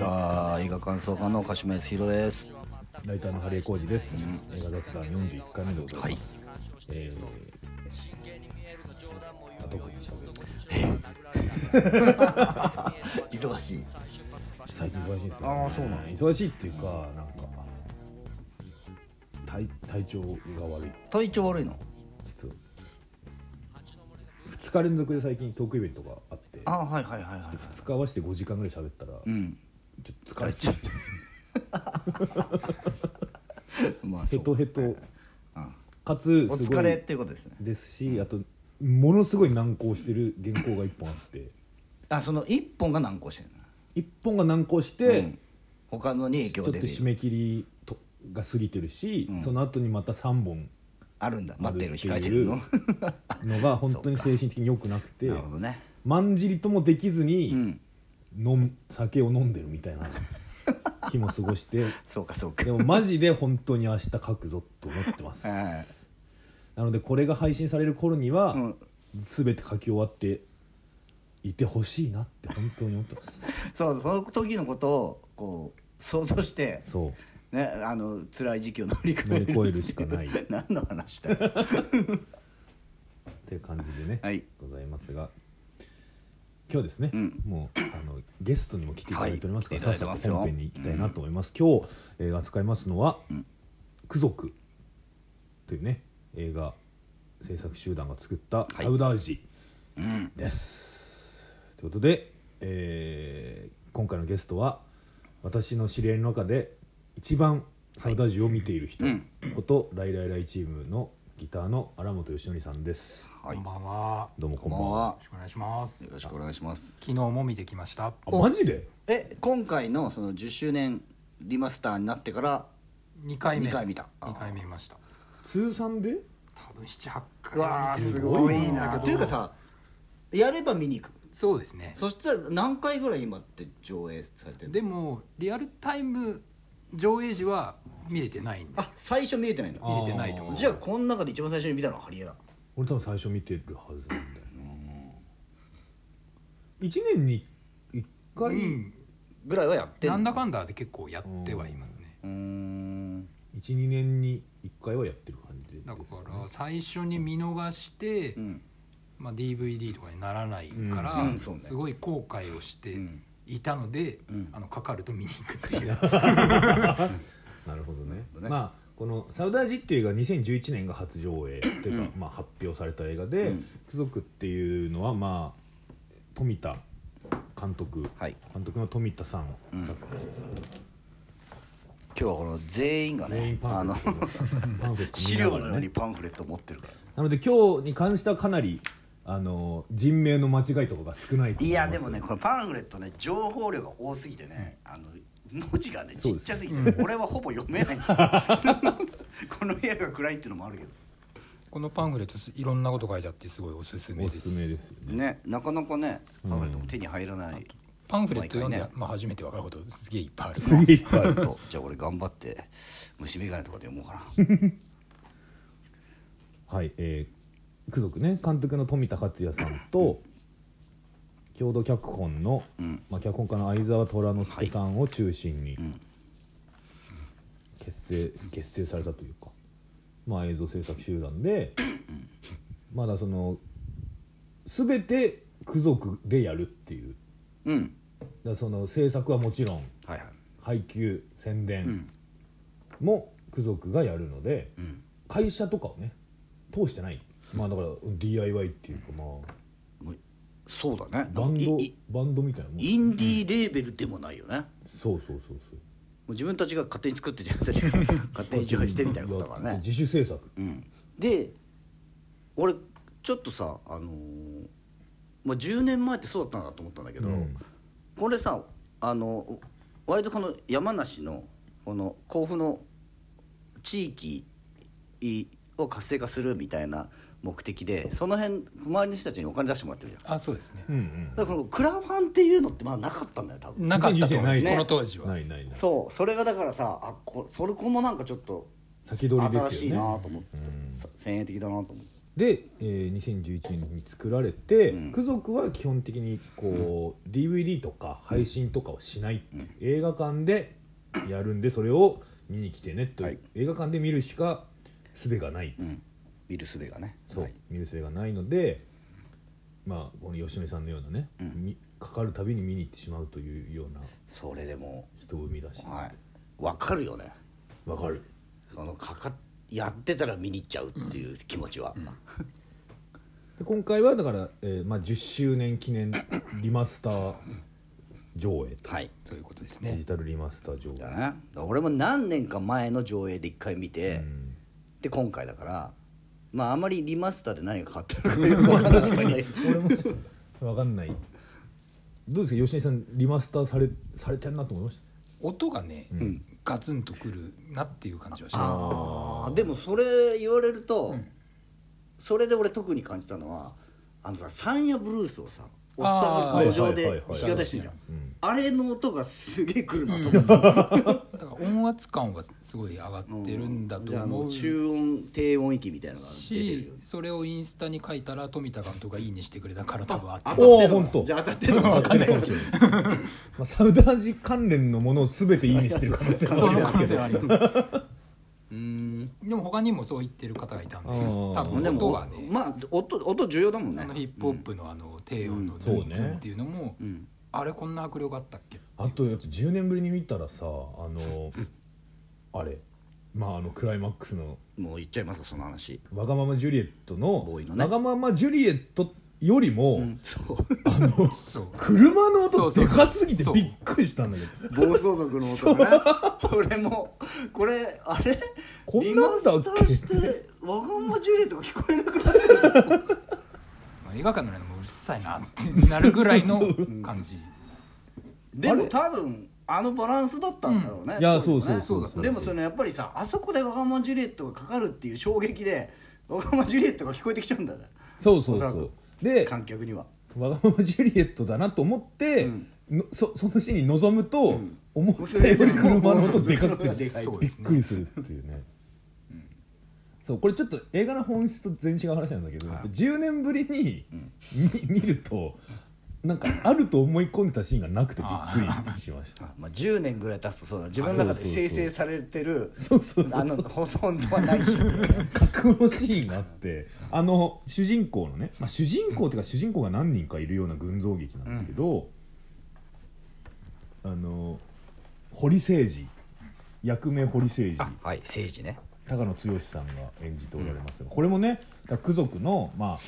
あー映画感想家の鹿島康弘です。ライターのハリエ浩二です、映画雑談41回目でございます、はい。えーあ特に喋る忙しい最近忙しいですよ、あーそうなの忙しいっていうかなんか体体調が悪い体調悪いのちょっと2日連続で最近トークイベントがあってあーはいはいはいはい2日合わせて5時間ぐらい喋ったら、うん疲れちゃって。まあヘトヘト。うん。かつお疲れっていうことですね。ですしあとものすごい難航してる原稿が1本あって。あその一本が難航してる1本が難航しのて、うん。他のに影ちょ響出てるっと締め切りとが過ぎてるし、うん。その後にまた3本。あるんだ。待ってる控えてるの？のが 本当に精神的に良くなくて。なるほどね。まんじりともできずうに、ん飲む酒を飲んでるみたいな日も過ごして。そうかそうか。でもマジで本当に明日書くぞと思ってます。はい。なのでこれが配信される頃には、うん。全て書き終わっていてほしいなって本当に思ってます。そうその時のことをこう想像してそう。ねあの辛い時期を乗り越乗える。り越えるしかない。っ 何の話だよ。ていう感じでね、はい。ございますが今日ですね、うん。もうあのゲストにも来ていただいておりますから、はい。さっ本編に行きたいなと思います、今日、えー扱いますのはうん「ク族」というね映画制作集団が作ったい。サウダージうん。です、ということで、えー今回のゲストは私の知り合いの中で一番サウダージを見ている人。うん。こと、ライライライチームのギターの荒本義則さんですはいこんばんは。どうもここんばんはよろしくお願いしますよ。ろしくお願いします昨日も見てきました。あマジで？え今回のその10周年リマスターになってから二回目です。二回見た二回目見ました。通算で？多分七八回うわーすごいなんだけどというかさやれば見に行くそうですね。そしたら何回ぐらい今って上映されてるでもリアルタイム上映時は見れてないんであす。最初見れてないんだあ見れてないと思う。じゃあこの中で一番最初に見たのはハリエだ俺多分最初見てるはずなんだよ1年に1回、うん。ぐらいはやってなんだかんだで結構やってはいますね。うーん。12年に1回はやってる感じです、だね、から最初に見逃して、うん。まあ DVD とかにならないから、うん。うんね。すごい後悔をしてうん。いたので、うん。あのかかると見に行くっていう。なるほどね。なるほどね。まあこの「サウダージ」っていう映画2011年が初上映というか、うん。まあ、発表された映画でうん「ク族」っていうのはまあ富田監督。はい。監督の富田さん、うん。今日はこの全員がねあの資料のようにパンフレット持ってるから。なので今日に関してはかなりあの人名の間違いとかが少ないいやでもねこのパンフレットね情報量が多すぎてねあの文字がねちっちゃすぎて俺はほぼ読めない。この部屋が暗いっていうのもあるけど。このパンフレットすいろんなこと書いてあってすごいおすすめおです。すすめですよね。ねなかなかねうん。パンフレットも手に入らない。パンフレット読んで、ねまあ、初めて分かることすげえいっぱいある。すげえいっぱいあると。じゃあ俺頑張って虫眼鏡とかで読もうかな。はい、えー、ク族ね監督の富田克也さんと共同脚本の、うん。まあ、脚本家の相沢虎之助さんを中心にうん。結成,、結成されたというか、まあ、映像制作集団でまだその全てク族でやるっていう。うん。だからその制作はもちろんはいはい。配給宣う伝ん。もク族がやるので、うん。会社とかをね通してない。まあだから DIY っていうかまあそうだね。バンドバンドみたいなもんインディーレーベルでもないよね、もそうそうそう。う自分たちが勝手に作って自分たちが 勝手に上映してみたいなことだからね。自主制作。うん、で俺ちょっとさあのーまあ、10年前ってそうだったんだと思ったんだけど、うん。これさあの割とこの山梨のこの甲府の地域を活性化するみたいな目的でその辺周りの人たちにお金出してもらってるじゃん。あそうですね。うんうんだからクラファンっていうのってまだなかったんだよ多分。なかったと思います、ねこの当時は。ないないない。そう。それがだからさあこそれこもなんかちょっと先取りですよね。新しいなと思って、うん。さ先鋭的だなと思って。で、えー2011年に作られて、うん。ク族は基本的にこう、DVD とか配信とかをしないっていう、映画館でやるんでそれを見に来てねという、はい。映画館で見るしか術がない、うん見る術がねそう、はい。見る術がないのでまあこの吉野さんのようなね、うん。みかかるたびに見に行ってしまうというようなそれでも人を生み出し。てはい。分かるよね。わ、かる。そのかかやってたら見に行っちゃうっていう気持ちは、で今回はだから、えーまあ、10周年記念リマスター上映と。はい。そういうことですデジねタルリマスター上映。だねだから俺も何年か前の上映で一回見て、うん。で今回だからまああまりリマスターで何が変わってるのかよくわからない。俺もちょっと分かんない。どうですか吉根さんリマスターされされてんなと思いまし音がね、ん。ガツンとくるなっていう感じはしたあーでもそれ言われる。と、うんそれで俺特に感じたのはあのさサンヤブルー。スをさおっさんが路上で弾き語りしてるじゃん。あれの音がすげえくるなと思った、だから音圧感はすごい上がってるんだとじゃああの思う中音低音域みたいなのが出てるしそれをインスタに書いたら富田監督がいいにしてくれたから多分あって当たおってるの？ーほんとじゃあ当たってるのか分かんないかもしれない、まあ、サウダージ関連のものを全ていいにしてる可能性はあります。うん。でも他にもそう言ってる方がいたんで多分でも音はね、まあ音音重要だもんね。あのヒップホップのあの低音のうんドゥンそうね。ドゥンっていうのも、うん。あれこんな迫力あったっけ？あとやっぱ10年ぶりに見たらさあのあれまああのクライマックスの。もう言っちゃいますかその話。わがままジュリエットのボーイのね。わがままジュリエットよりも、そう。あのそう。車の音そうそうそう。でかすぎてびっくりしたんだけど。暴走族の音がね俺もこれあれ？こんなんだっけ？リマスターしてわがままジュリエットが聞こえなくなってるまあ映画館の中でもうるさいなってなるぐらいの感じ。でも多分あのバランスだったんだろうね、いやそうそうそうでもそのやっぱりさあそこでわがままジュリエットがかかるっていう衝撃でわがままジュリエットが聞こえてきちゃうんだね。そうそうそう。で観客には。わがままジュリエットだなと思って、うん。のそそのシーンに臨むと、ん。思ったより車の音でかくてでかいそうですねびっくりするっていうね、そうこれちょっと映画の本質と全然違う話なんだけど、はい。やっぱ10年ぶりにん。見見るとなんかあると思い込んでたシーンがなくてびっくりしました。あまあ、10年ぐらい経つとそうだ。自分の中で生成されてるそうそうそうあのほとんどはないし。架空のシーンがあってあの主人公のね、まあ、主人公っていうか主人公が何人かいるような群像劇なんですけど、あの堀誠二。役名堀誠二。あはい政治ね高野剛さんが演じておられますがこれもねク族のまあ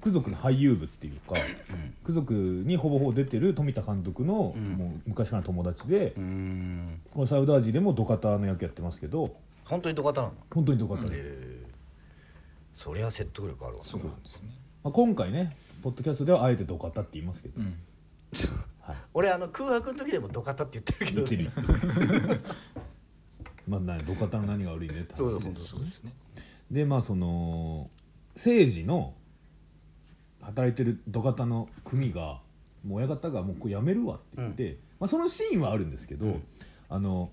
ク族の俳優部っていうか、ク族にほぼほぼ出てる富田監督の、ん。もう昔からの友達で、うーん。このサウダージでもドカタの役やってますけど。本当にドカタなの？本当にドカタで、え。ーそりゃ説得力あるわ。そうなんですね。まあ、今回ねポッドキャストではあえてドカタって言いますけど、うん。はい、俺あの空白の時でもドカタって言ってるけどまあ何ドカタの何が悪いねって話ですね。でまあその政治の働いてる土方の組がもう親方がもうこれやめるわって言って、まあ、そのシーンはあるんですけど、うん。あの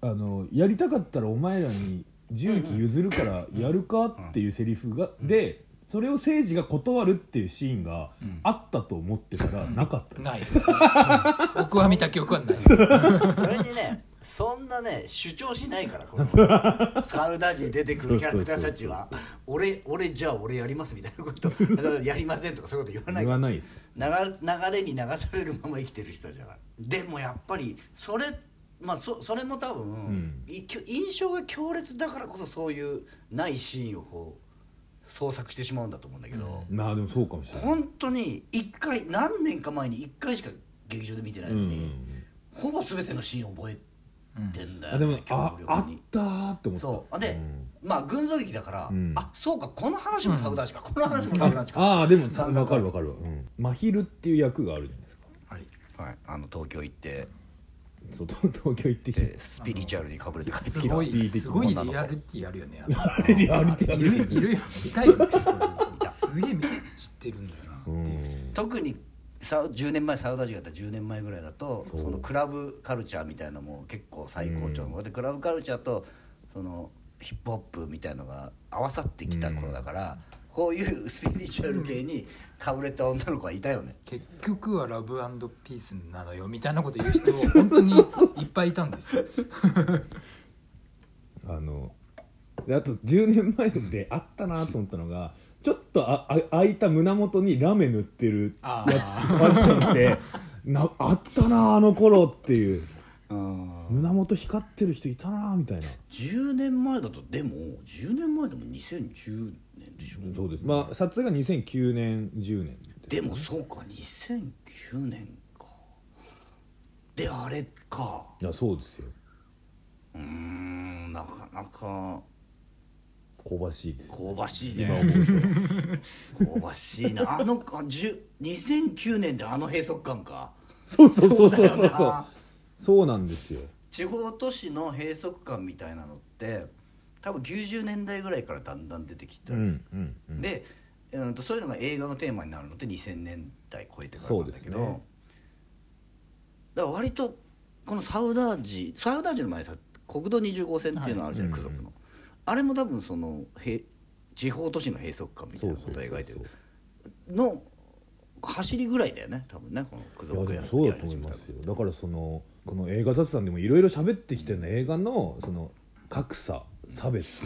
あのやりたかったらお前らに重機譲るからやるかっていうセリフが、でそれを政治が断るっていうシーンがうん。あったと思ってたら なかったです。ないですね。僕は見た記憶はない。それにねそんなね主張しないからこのサウダージに出てくるキャラクターたちは。俺俺じゃあ俺やりますみたいなこと。だからやりませんとかそういうこと言わない。言わないです。流流れに流されるまま生きてる人たちだからでもやっぱりそれまあそそれも多分、ん。いき印象が強烈だからこそそういうないシーンをこう創作してしまうんだと思うんだけど、まあでもそうかもしれない。本当に一回何年か前に1回しか劇場で見てないのに、うん。うんうんほぼ全てのシーン覚えてんだよ、あでもねああったーって思った。そう。で、ん。まあ群像劇だから、うん。あそうかこの話もサウダージか、この話もサウダージか、ああでも分か。る分かるわ、うん、真昼っていう役があるじゃないですか。はい。はい、あの東京行って、そう東東京行ってきて。えースピリチュアルにかぶれて帰ってすきた。ごいすごいリアリティあるよねリアリティあいる。るいるよ見たい。よねすげえ知ってるんだよな特にさ10年前サウダージがやった10年前ぐらいだとそのクラブカルチャーみたいなのも結構最高潮の、でクラブカルチャーとそのヒップホップみたいのが合わさってきた頃だから、こういうスピリチュアル系にかぶれた女の子はいたよね。結局はラブピースなのよみたいなこと言う人本当にいっぱいいたんですよ。あのであと10年前であったなと思ったのがちょっとああ開いた胸元にラメ塗ってるあやつファッションってなあったなあの頃っていう。うん。胸元光ってる人いたなみたいな。10年前だとでも10年前でも2010年でしょ。そうですまあ撮影が2009年10年でもそうか2009年か。であれか。いやそうですよ。うーんなかなか。香ばしいです香ばしい今ね思うと。香ばしいな。あのか10 2009年であの閉塞感か。そうそうそうそうだそう。そうそうなんですよ。地方都市の閉塞感みたいなのって多分90年代ぐらいからだんだん出てきた、うんうんうん。で、うん、とそういうのが映画のテーマになるのって2000年代超えてからなんだけど、ね。だから割とこのサウダージサウダージの前にさ国道20号線っていうのあるじゃない、はい区族の、あれも多分そのへ地方都市の閉塞感みたいなことを描いてる。の走りぐらいだよね多分ねこの区いや族やでもそうだと思いますよ。だからそのこの映画雑談でもいろいろ喋ってきてるの。映画のその格差差別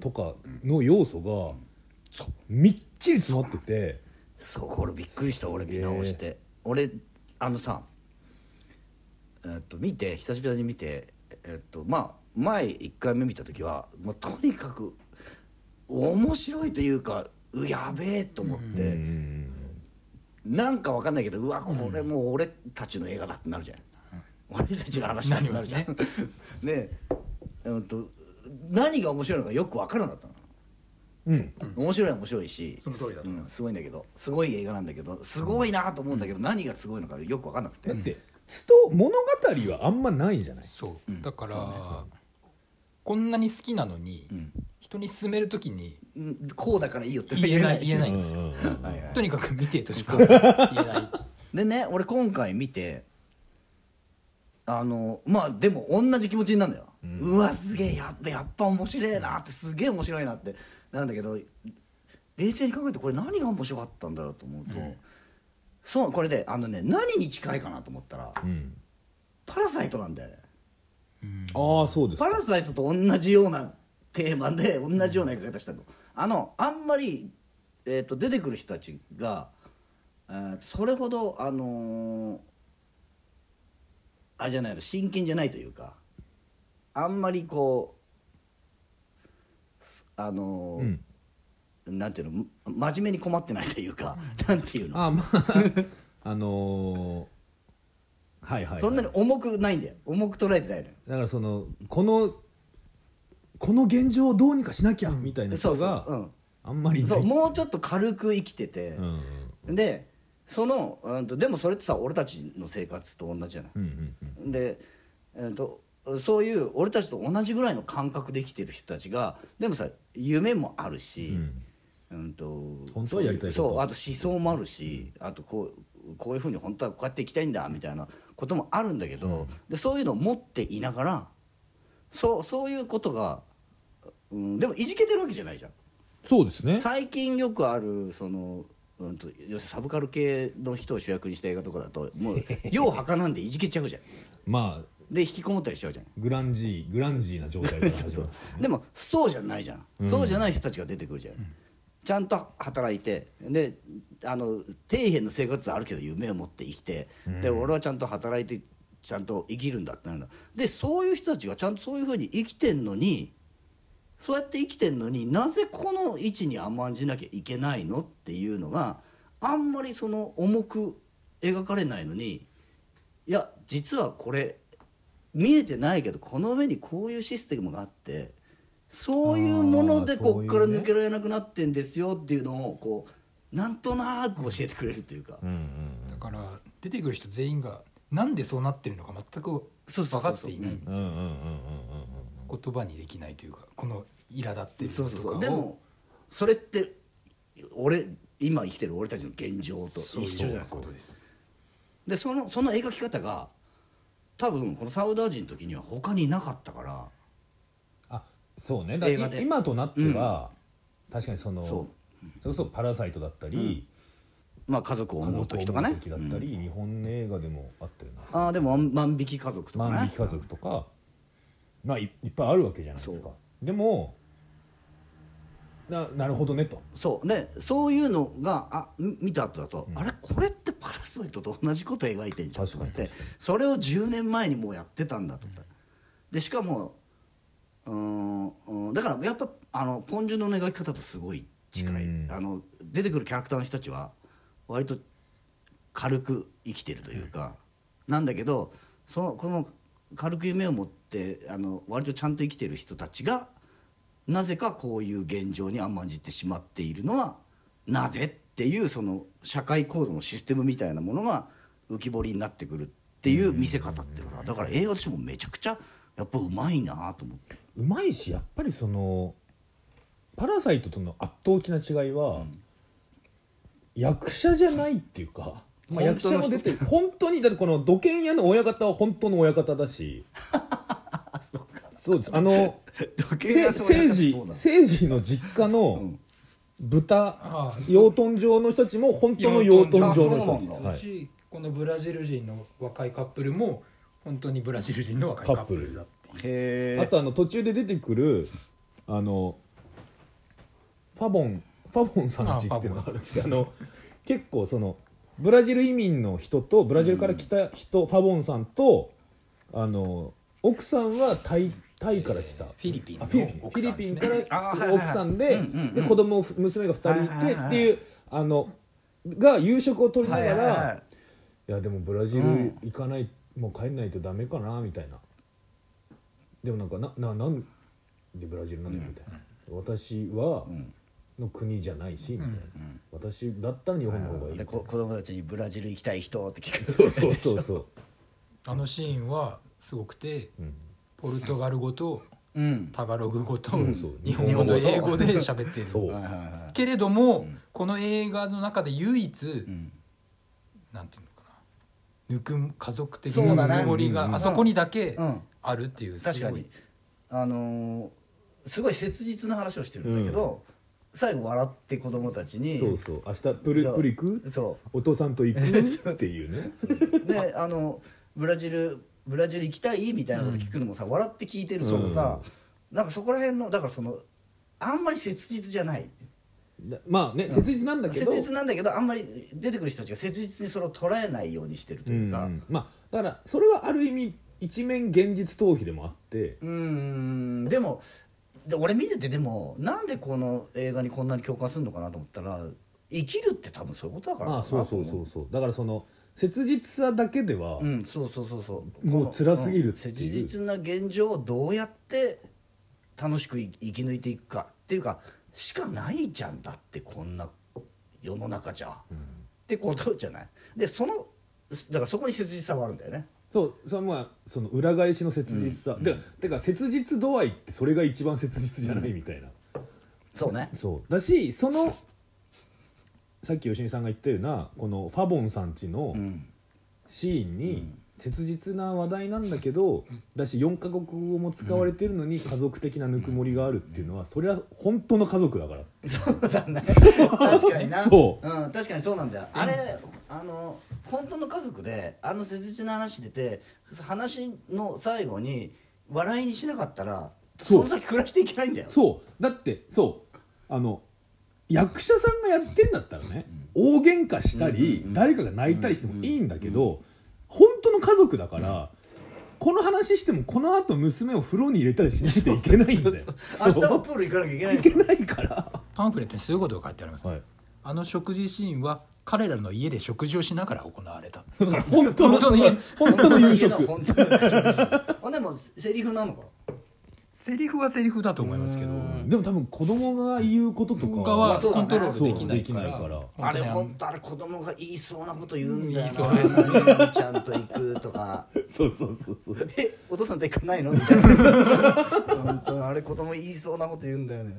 とかの要素がみっちり詰まってて。そうこれびっくりした俺見直して。俺あのさえっと見て久しぶりに見てえっとまあ前1回目見た時はもうとにかく面白いというかうやべえと思って、うん。なんかわかんないけどうわこれもう俺たちの映画だってなるじゃん、俺たちの話だってなるじゃん。なで、うんと何が面白いのかよくわからなかったの。うん。面白いは面白いしその通りだと。思いうんすごいんだけどすごい映画なんだけどすごいなと思うんだけど、何がすごいのかよく分かんなくて、だってスト物語はあんまないじゃない。そう。うん。だから、こんなに好きなのに、うん。人に勧めるときにうん。こうだからいいよって言えない。言えないんですよ、うんうんうんはいはい。とにかく見てとしか言えない。でね俺今回見てあのまあでも同じ気持ちになるんだよ、ううんわすげえやっぱやっぱ面白いなってすげえ面白いなって。なんだけど冷静に考えてこれ何が面白かったんだろうと思うと、うん。そうこれであのね何に近いかなと思ったらうん。パラサイトなんだよね。うん。ああそうですパラサイトと同じようなテーマで同じような描き方したの。あのあんまり、えー、と出てくる人たちが、えーそれほどあのーあれじゃないの真剣じゃないというかあんまりこうすあのーうん。なんていうの真面目に困ってないというか、なんていうの。あまあ あのーはいはいはい。そんなに重くないんだよ。重く捉えてないのよ。だからそのこのこの現状をどうにかしなきゃみたいな人がうん。あんまりいない。そうもうちょっと軽く生きてて、うん。でその、うんと、でもそれってさ俺たちの生活と同じじゃない。うんうんうん。で、えー、とそういう俺たちと同じぐらいの感覚で生きてる人たちがでもさ夢もあるし、うん。と本当はやりたいそうあと思想もあるしあとこうこういうふうに本当はこうやっていきたいんだみたいなこともあるんだけど、でそういうのを持っていながらそうそういうことが、うん、でもいじけてるわけじゃないじゃん。そうですね。最近よくあるその、うん、と要すサブカル系の人を主役にした映画とかだともう ようはかなんでいじけちゃうじゃん。まあで引きこもったりしちゃうじゃん。グランジーグランジーな状態から そうそう。でもそうじゃないじゃん、うん。そうじゃない人たちが出てくるじゃん、ちゃんと働いてであの底辺の生活はあるけど夢を持って生きて、でうん。俺はちゃんと働いてちゃんと生きるんだってなるんだ。でそういう人たちがちゃんとそういうふうに生きてんのにそうやって生きてんのになぜこの位置に甘んじなきゃいけないのっていうのがあんまりその重く描かれないのにいや実はこれ見えてないけどこの上にこういうシステムがあってそういうものでこっから抜けられなくなってんですよっていうのをこうなんとなく教えてくれるというか、うんうんだから出てくる人全員がなんでそうなってるのか全く分かっていない。んですよ言葉にできないというかこの苛立ってるそうそうそう。でもそれって俺今生きてる俺たちの現状と一緒じゃないです。でそのその描き方が多分このサウダージの時には他になかったから。あそうね。だから映画で。今となっては、確かにそのそう。それこそ「パラサイト」だったり、まあ家族を家思う時とかね。時だったり、日本の映画でもあったよな。ああでも万万引き家族とかね。万引き家族とか、まあいいっぱいあるわけじゃないですか。そでもななるほどねと。そう。でそういうのがあみ見た後だと、うん。あれ？これってパラサイトと同じこと描いてんじゃん。ってそれを10年前にもうやってたんだと。思ってでしかもうーんうんだからやっぱあのポン・ジュノの描き方とすごい近い、うん。あの出てくるキャラクターの人たちは割と軽く生きてるというか、なんだけどそのこの軽く夢を持ってあの割とちゃんと生きてる人たちがなぜかこういう現状に甘んじてしまっているのはなぜっていうその社会構造のシステムみたいなものが浮き彫りになってくるっていう見せ方っていうのがだから映画としてもめちゃくちゃやっぱうまいなと思って。うまいしやっぱりその「パラサイト」との圧倒的な違いは、役者じゃないっていうか、まあ、役者も出てる。本当にだってこの土建屋の親方は本当の親方だし。そうです。あの せ政治政治の実家の豚養豚場の人たちも本当の養豚場の人たち。だはい。だし、このブラジル人の若いカップルも本当にブラジル人の若いカップルだっていう。へあとあの途中で出てくるあのファボンファボンさんちっていうのがあるんですけど結構そのブラジル移民の人とブラジルから来た人、ファボンさんとあの奥さんはタイタイから来た、フィリピンのあフィリピン。から奥さんで,、で子供娘が2人いて、はいはいはいっていうあのが夕食を取りながら、はいはいはい。いやでもブラジルうん。行かない、もう帰んないとダメかなみたいな。でもなんかなななんでブラジルなんだよみたいな、私はん。の国じゃないしみたいな、うん私だったら日本の方がいい。でこ子供たちにブラジル行きたい人って聞くそうそうそうそう、あのシーンはすごくてうん、ポルトガル語とうん。タガログ語とそうそう。日本語と。英語で喋ってるそう。はいはいはい。けれども、この映画の中で唯一、うんなんていうのかな。ぬく家族的そうだね。なぬくもりがあそこにだけうん。あるっていうすごい。確かにあのーすごい切実な話をしてるんだけど、最後笑って子供たちにそうそう。明日プリそう。プリ行く？そお父さんと行く？っていうね。うであのブラジルブラジル行きたい？みたいなこと聞くのもさ、笑って聞いてるからさ、なんかそこら辺のだからそのあんまり切実じゃない。だまあね切実なんだけど、切実なんだけどあんまり出てくる人たちが切実にそれを捉えないようにしてるというか、うんまあだからそれはある意味一面現実逃避でもあって。うーん。でもで俺見ててでもなんでこの映画にこんなに共感するのかなと思ったら生きるって多分そういうことだからああそうそうそうそう。だからその切実さだけでは、うんそうそうそうそう。もう辛すぎるうんっていう。切実な現状をどうやって楽しく生生き抜いていくかっていうかしかないじゃんだってこんな世の中じゃ、ってことじゃない？でそのだからそこに切実さはあるんだよね。そうそれはまあその裏返しの切実さ、でてか切実度合いってそれが一番切実じゃないみたいな、そうね。そう。だしそのさっき吉見さんが言ったようなこのファボンさんちのうん。シーンに切実な話題なんだけどだし4カ国語も使われてるのに家族的なぬくもりがあるっていうのはそれは本当の家族だから。そうだね。確かにな、そう。ん、確かにそうなんだよ。あれあの本当の家族であの切実な話出て話の最後に笑いにしなかったらその先暮らしていけないんだよ。そう。だってそう。あの役者さんがやってんだったらね、大喧嘩したり、誰かが泣いたりしてもいいんだけど、本当の家族だから、この話してもこのあと娘を風呂に入れたりしないといけないんだよ。明日もプール行かなきゃいけないいけないから、パンフレットにそういうことが書いてあります、はい、あの食事シーンは彼らの家で食事をしながら行われた。本当の本当の家。本当の夕食。本当の夕食あ でもセリフなのかセリフはセリフだと思いますけど。でも多分子供が言うこととか他はコントロールできないからそうできないから。あれ本当あれ子供が言いそうなこと言うんだよな。言いそうですね。ちゃんと行くとかそうそうそうそう。えお父さんと行かないの？みたいな。本当あれ子供言いそうなこと言うんだよね。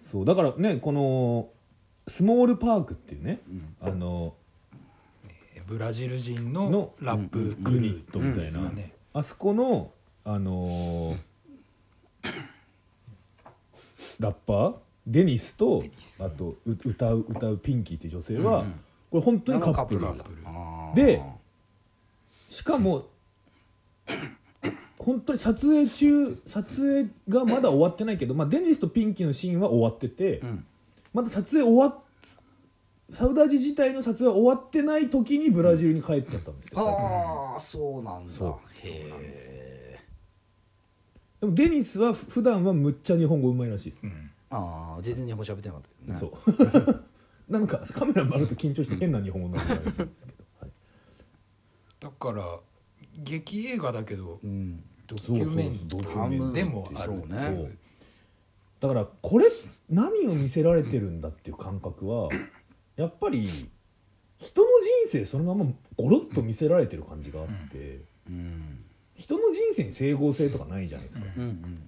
そうだからねこのスモールパークっていうね、あのブラジル人ののラップグループみたいな、あそこのあのーラッパーデニスとあとう歌う歌うピンキーっていう女性は、うんうん。これ本当にカップル。でしかも本当に撮影中撮影がまだ終わってないけど、まあ、デニスとピンキーのシーンは終わってて、うん。まだ撮影終わっサウダージ自体の撮影は終わってない時にブラジルに帰っちゃったんですよ、ああそうなんだ。そう。へそうなんですえでもデニスは普段はむっちゃ日本語うまいらしい。です、うん。ああ全然日本語喋ってなかったけどね。そう。なんかカメラ回ると緊張して変な日本語になるらしいですけど、はい。だから劇映画だけどうん。ドキュメンそうそうトドキュメントでもあるそうねそう。だからこれ何を見せられてるんだっていう感覚はやっぱり人の人生そのままゴロッと見せられてる感じがあって、うん人の人生に整合性とかないじゃないですか、うんうん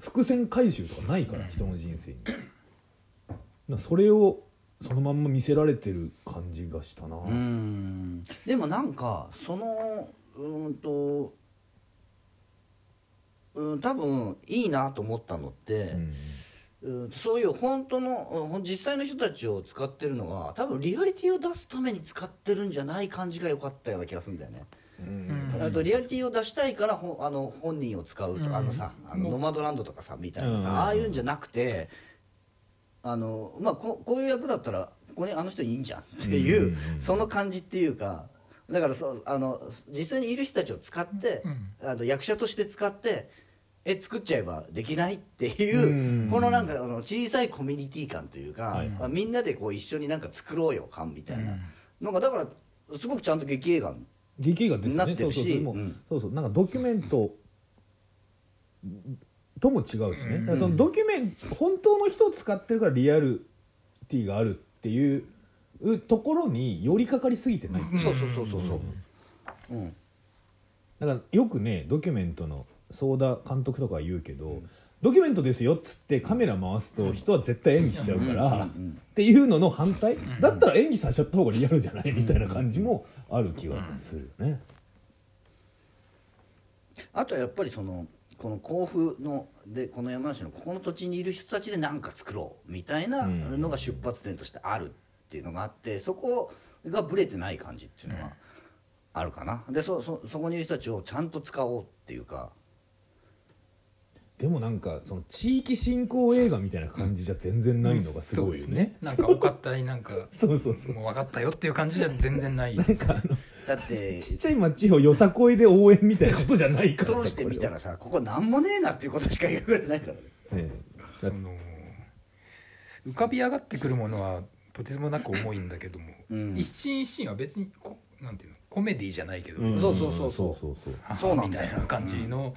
伏線回収とかないから人の人生に。それをそのまんま見せられてる感じがしたな、うん。うんでもなんかそのうーんとうん多分いいなと思ったのって、うん。うんそういう本当のうん実際の人たちを使ってるのは多分リアリティを出すために使ってるんじゃない感じが良かったような気がするんだよね。うん。あとリアリティを出したいからほあの本人を使うと、うん。あのさあのノマドランドとかさみたいなさ、うん。ああいうんじゃなくてあの、まあ、ここういう役だったらここにあの人いいんじゃんっていう、うん。うんうんその感じっていうかだからそうあの実際にいる人たちを使って、あの役者として使ってえ作っちゃえばできないっていう、うん。このなんかあの小さいコミュニティ感というか、はい。まあみんなでこう一緒になんか作ろうよ感みたいなのがだからすごくちゃんと劇映画劇映画ですね。なってるしそうそうそうん。そうそうなんかドキュメント。とも違うしね、うん。そのドキュメン本当の人を使ってるからリアルティがあるっていうところに寄りかかりすぎてない、うん。そうそうそうそうそう。うん。だからよくねドキュメントの相田監督とかは言うけど、ドキュメントですよっつってカメラ回すと人は絶対演技しちゃうから、っていうのの反対、だったら演技させちゃった方がリアルじゃない？みたいな感じもある気がするよね。あとはやっぱりそのこの甲府のでこの山梨のここの土地にいる人たちで何か作ろうみたいなうんのが出発点としてあるっていうのがあってそこがブレてない感じっていうのはあるかな。でそそそこにいる人たちをちゃんと使おうっていうか。でもなんかその地域振興映画みたいな感じじゃ全然ないのがすごいよそうですね。なんかお堅いなんかそうそうそう。もう分かったよっていう感じじゃ全然ない。なんかあのだってちっちゃい町をよさこいで応援みたいなことじゃないから。通してみたらさここなんもねえなっていうことしか言われないからね。ねその浮かび上がってくるものはとてつもなく重いんだけども、うん。一シーン一シーンは別にこなんていうのコメディじゃないけど、ん。そうそうそうそう。そうそうそう。ははそうなんだよ。みたいな感じの、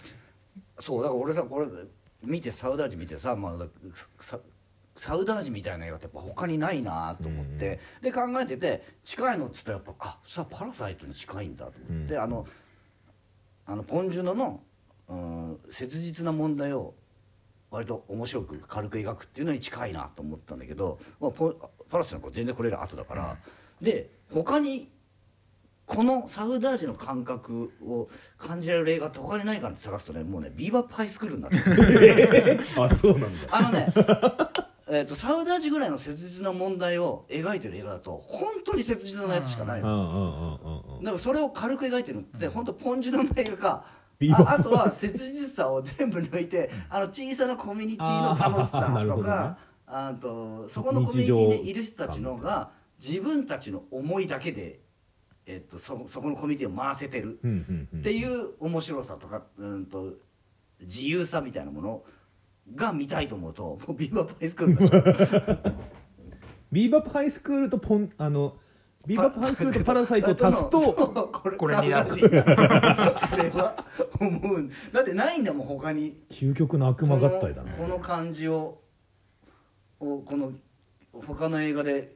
そうだから俺さこれ見てサウダージ見てさ、まあ、ササウダージみたいな映画ってやっぱ他にないなと思って、で考えてて近いのっつったらやっぱあさパラサイトに近いんだと思って、うん。あのあのポン・ジュノの、うん、切実な問題を割と面白く軽く描くっていうのに近いなと思ったんだけど、まあ、ポンパラサイトなんか全然これら後だから、で他にこのサウダージの感覚を感じられる映画って他にないかなって探すとねもうねビーバップハイスクールになってる。あそうなんだ。あのね えーとサウダージぐらいの切実な問題を描いてる映画だと本当に切実なやつしかないの。だからそれを軽く描いてるのって本当ポンジュの映画かああとは切実さを全部抜いてあの小さなコミュニティの楽しさと ほどね。かあとそこのコミュニティにいる人たちのが自分たちの思いだけで、えっとそそこのコミュニティを回せてる。っていう面白さとかうんと自由さみたいなものが見たいと思うともうビーバーパイスクールビーバップハイスクールとポンあのビーバップハイスクールとパラサイトを足すと これこれになる。これは思うだってないんだもん他に。究極の悪魔合体だね。このこの感じををこの他の映画で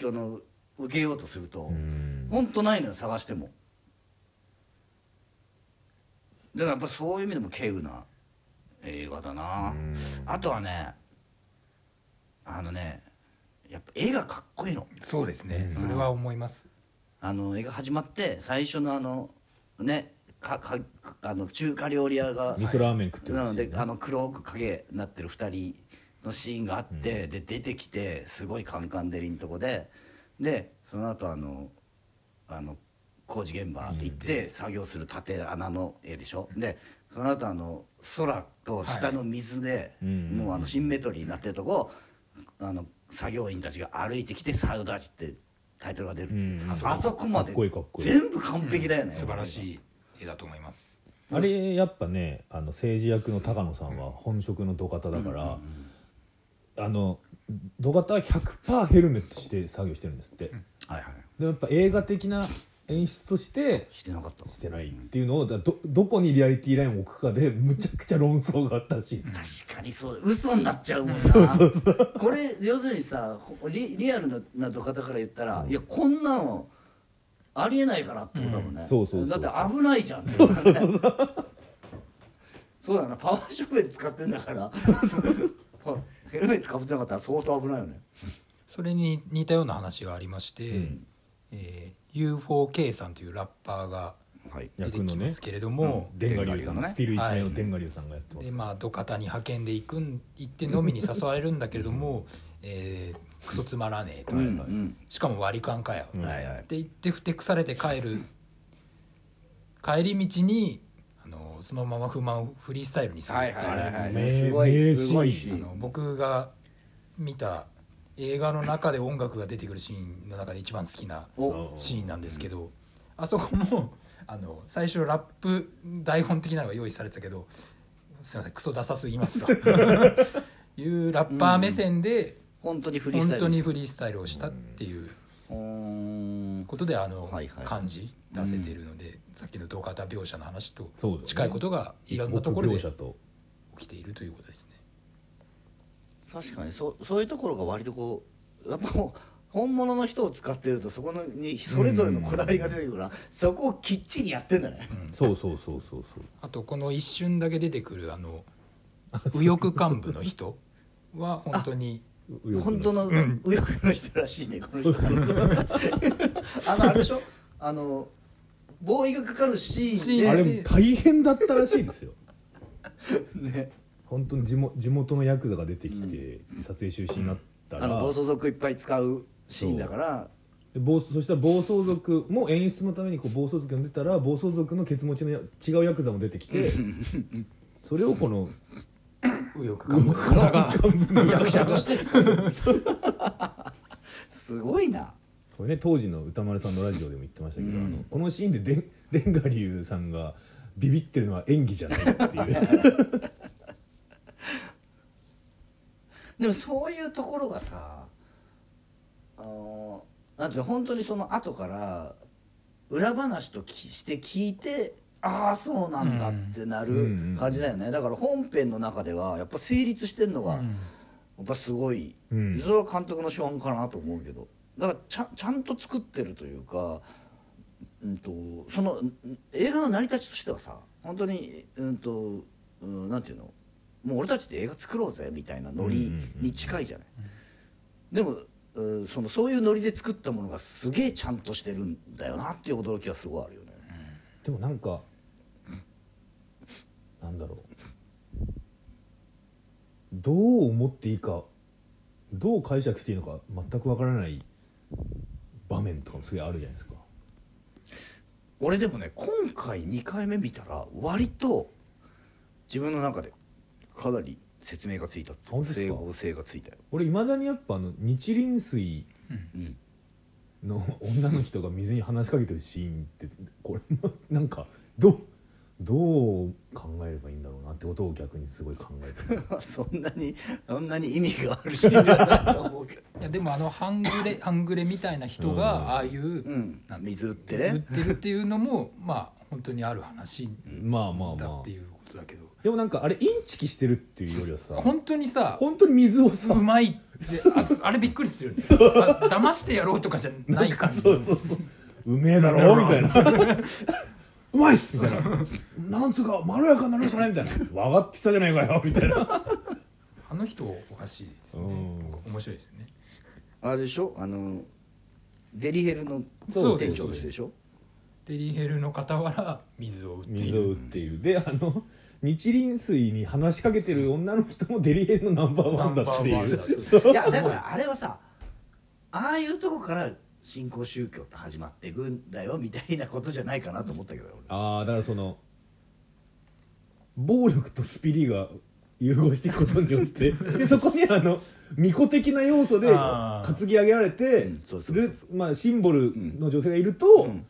この受けようとすると、うんほんとないのよ探しても。だからやっぱそういう意味でも稀有な映画だな、うん。あとはねあのねやっぱ絵がかっこいいの。そうですね、うん。それは思います、あの映画始まって最初のあのねかかあの中華料理屋が味噌ラーメン食ってるなのであの黒く影になってる2人のシーンがあって、で出てきてすごいカンカン照りのとこででその後あのあの工事現場行って作業する縦穴の絵でしょ、でその後あの空と下の水で、うん。もうあのシンメトリーになってるとこあの作業員たちが歩いてきて「サウダーチ」ってタイトルが出るう、うん。あそこ。まで。全部完璧だよね、素晴らしい絵だと思います。あれやっぱねあの政治役の高野さんは本職の土方だから、あの土方は100%ヘルメットして作業してるんですって、はいはいでもやっぱ映画的な演出としてしてなかったしてないっていうのをだどどこにリアリティラインを置くかでむちゃくちゃ論争があったらしいです、確かにそう嘘になっちゃうもんな。これ要するにさほリリアルなな土方から言ったら、いやこんなのありえないからってことだもんね、うん。そうそうそうそう。だって危ないじゃん。そうそうそうそう。だな。パワーショベル使ってんだから。ヘルメットかぶってなかったら相当危ないよね。それに似たような話がありまして、うんえー、UFOK さんというラッパーがはい。出てきますけれども、デンガリュウさんが、ね。スティールのデンガリュウさんがやってます、でまあ土方に派遣で行くん行って飲みに誘われるんだけれども、えー、クソつまらねえと、うん。うん。しかも割り勘かよ、うん。はいはい。って言ってふてくされて帰る帰り道にあのそのまま不満をフリースタイルにするっていう、名すごい名すごいシーン。シーンあの僕が見た映画の中で音楽が出てくるシーンの中で一番好きなお。シーンなんですけど、あそこも あの最初ラップ台本的なのが用意されてたけどすいませんクソダサすぎますと。いうラッパー目線で本当にフリースタイル本当にフリースタイルをしたっていうことであの感じ出せているので、さっきの動画描写の話と近いことがいろんなところで起きているということですね。確かにそうそういうところが割とこうやっぱもう本物の人を使ってるとそこのにそれぞれのこだわりが出てくるから、そこをきっちりやってんだね、そうそうそうそうそう。あとこの一瞬だけ出てくるあの右翼幹部の人は本当に右翼本当のん。右翼の人らしいねこの人あのあれでしょ？あのボーイがかかるシーンで。あれも大変だったらしいですよ。ね本当に地元地元のヤクザが出てきて撮影中止になったら、あの暴走族いっぱい使うシーンだから。で暴そしたら暴走族も演出のためにこう暴走族が出たら暴走族のケツ持ちのや違うヤクザも出てきてそれをこの右翼幹部の方が。役者として使うすごいな。これね当時の歌丸さんのラジオでも言ってましたけど、うん。あのこのシーンでデン デンガリュウさんがビビってるのは演技じゃないっていう でもそういうところがさあのなんていうの本当にその後から裏話ときして聞いてああそうなんだってなうんる感じだよね、だから本編の中ではやっぱ成立してんのがやっぱすごい、うん。それは監督の手腕かなと思うけど。だからちゃんちゃんと作ってるというか、うん、とそのん映画の成り立ちとしてはさ本当に、うんとうん、なんていうのもう俺たちで映画作ろうぜみたいなノリに近いじゃない。でもうんそのそういうノリで作ったものがすげえちゃんとしてるんだよなっていう驚きはすごいあるよね。でもなんかなんだろうどう思っていいかどう解釈していいのか全くわからない場面とかもすげえあるじゃないですか俺でもね今回2回目見たら割と自分の中でかなり説明がついたって整合性がついたよ。俺いまだにやっぱあの日輪水うんの女の人が水に話しかけてるシーンってこれもなんかどうどう考えればいいんだろうなってことを逆にすごい考えてる そんなにそんなに意味があるシーンではないと思うけど。いやでもあの半グレ半グレみたいな人うんがああいう、うん、水売って売っね。てるっていうのもまあ本当にある話まあまあまあだっていうことだけど、でもなんかあれインチキしてるっていうよりはさ本当にさ本当に水をさうまいってああれびっくりするよね。あ騙してやろうとかじゃない感じ。そうそうそう。うめえだろみたいな。うまいっすみたいな。なんつうかまろやかになりましたねみたいな。分かってきたじゃないかよみたいな。あの人おかしいですね。うん。面白いですよね。あれでしょ？あのデリヘルの店長の人でしょ？デリヘルの傍ら水を売っている。水を売っている。であの日輪水に話しかけてる女の人もデリヘルのナンバーワンだっていう。いやだからあれはさああいうとこから新興宗教って始まっていくんだよみたいなことじゃないかなと思ったけど俺。ああだからその暴力とスピリが融合していくことによって でそこにあの巫女的な要素で担ぎ上げられてるまあシンボルの女性がいると、うん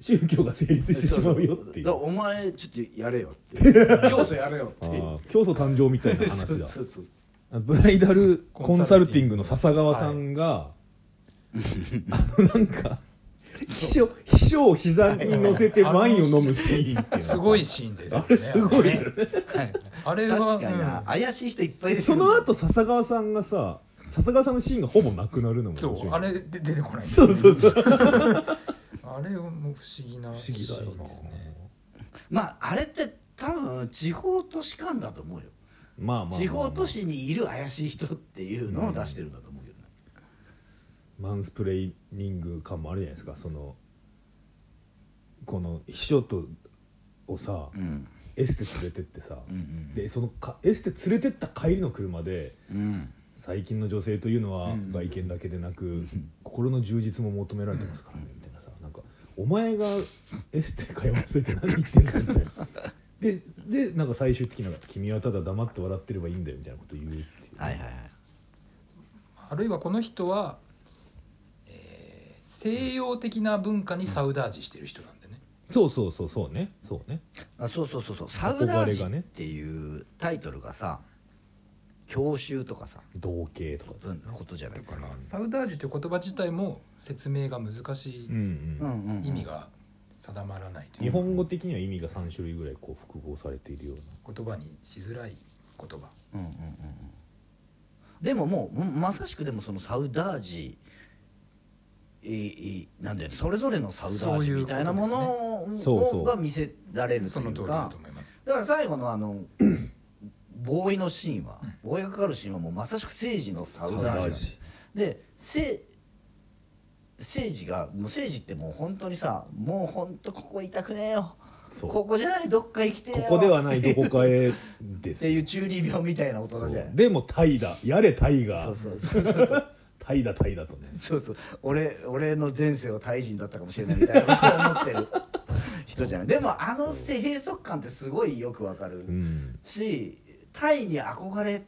宗教が成立してしまうよっていう。だからお前ちょっとやれよって。教祖やれよって。教祖誕生みたいな話だ。そうそうそうブライダルコンサルティングの笹川さんが、あのなんか秘書秘書を膝に乗せてワインを飲むシーンっていうの。すごいシーンですよね。あれすごいよね。あれは 確かにな、うん。怪しい人いっぱいいるその後笹川さんがさ笹川さんのシーンがほぼなくなるのもそうあれで出てこない。そうそうそうあれも不思議な不思議だよな。ね。まああれって多分地方都市間だと思うよ。まあまあまあまあ。地方都市にいる怪しい人っていうのを出してるんだと思うけどね、マンスプレーニング感もあるじゃないですか。そのこの秘書とをさ、うん。エステ連れてってさ、うんでそのかエステ連れてった帰りの車でうん。最近の女性というのはうん外見だけでなく、心の充実も求められてますからねお前がエステ通わせて何言ってんだみたいな。ででなんか最終的な「君はただ黙って笑ってればいいんだよ」みたいなこと言うっていう。はいはいはい。あるいはこの人は、えー西洋的な文化にサウダージしてる人なんでね、そうそうそうそうね。そうね。あそうそうそうそう。サウダージ憧れがねっていうタイトルがさ教習とかさ同型とかうんことじゃない。かなサウダージという言葉自体も説明が難しいうんうんうんうん。うん意味が定まらないという日本語的には意味が3種類ぐらいこう複合されているような。言葉にしづらい言葉。うんうんうんうん。でももうまさしくでもそのサウダージいいなんだよねそれぞれのサウダージそういうみたいなものそうそう。をが見せられるとその通りだと思います。だから最後のあのボーイのシーンはボーイがかかるシーンはもうまさしく政治のサウダージでせ政治がもう政治ってもう本当にさもう本当ここ痛くねえよ。ここじゃないどっか行きてここではないどこかへです。っていう中二病みたいな大そ人じゃない。う。でもタイだ。やれタイが。そうそうそうそうそう。タイだタイだとねそうそう。俺俺の前世はタイ人だったかもしれないみたいなことを思ってる 人じゃない。でもあの閉塞感ってすごいよくわかるうん。しタイに憧れ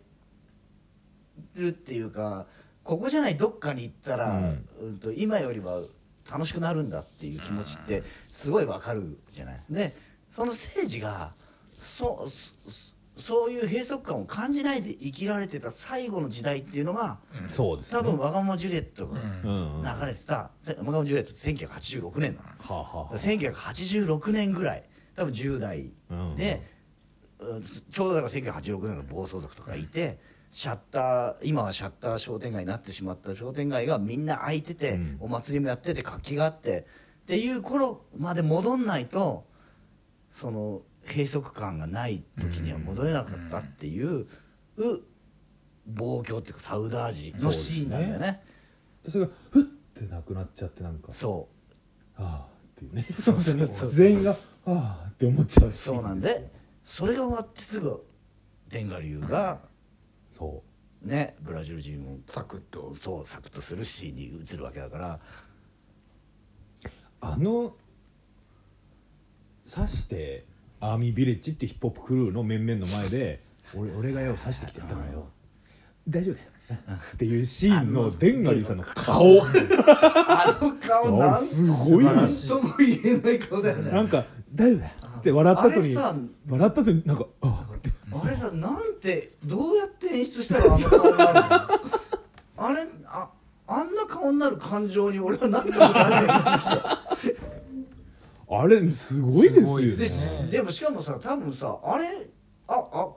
るっていうかここじゃないどっかに行ったら、うん。うんと今よりは楽しくなるんだっていう気持ちってすごいわかるじゃない？でその政治がそそそういう閉塞感を感じないで生きられてた最後の時代っていうのがそうですね。多分わがままジュリエットがうん。うんうんは流れてた。せわがままジュリエットって1986年なの。あはあ1986年ぐらい。多分10代うんで、うんちょうどだから1986年の暴走族とかいてシャッター今はシャッター商店街になってしまった商店街がみんな開いてて、うん。お祭りもやってて活気があってっていう頃まで戻んないとその閉塞感がない時には戻れなかったっていう、う暴挙っていうかサウダージのシーンなんだよね。でそれがふってなくなっちゃってなんか。そああっていうね。全員がああって思っちゃうそうなんでそれが終わってすぐ天下流がそね。ブラジル人をサクッと。そうサクッとするシーンに移るわけだから。うあの刺してアーミービレッジってヒップホップクルーの面々の前で 俺俺がよ刺してきてやったからよ大丈夫だよ。っていうシーンのデンガリーさんの顔。あの顔あなんすごいよ素晴らしいとも言えない顔だよね。なんか大丈夫だよって笑った後にあれさ笑った後になんかああって。あれさなんてどうやって演出したらあの顔になるの？あれああんな顔になる感情に俺はなったことないあれすごいですよすごいねですね。でもしかもさ多分さあれああ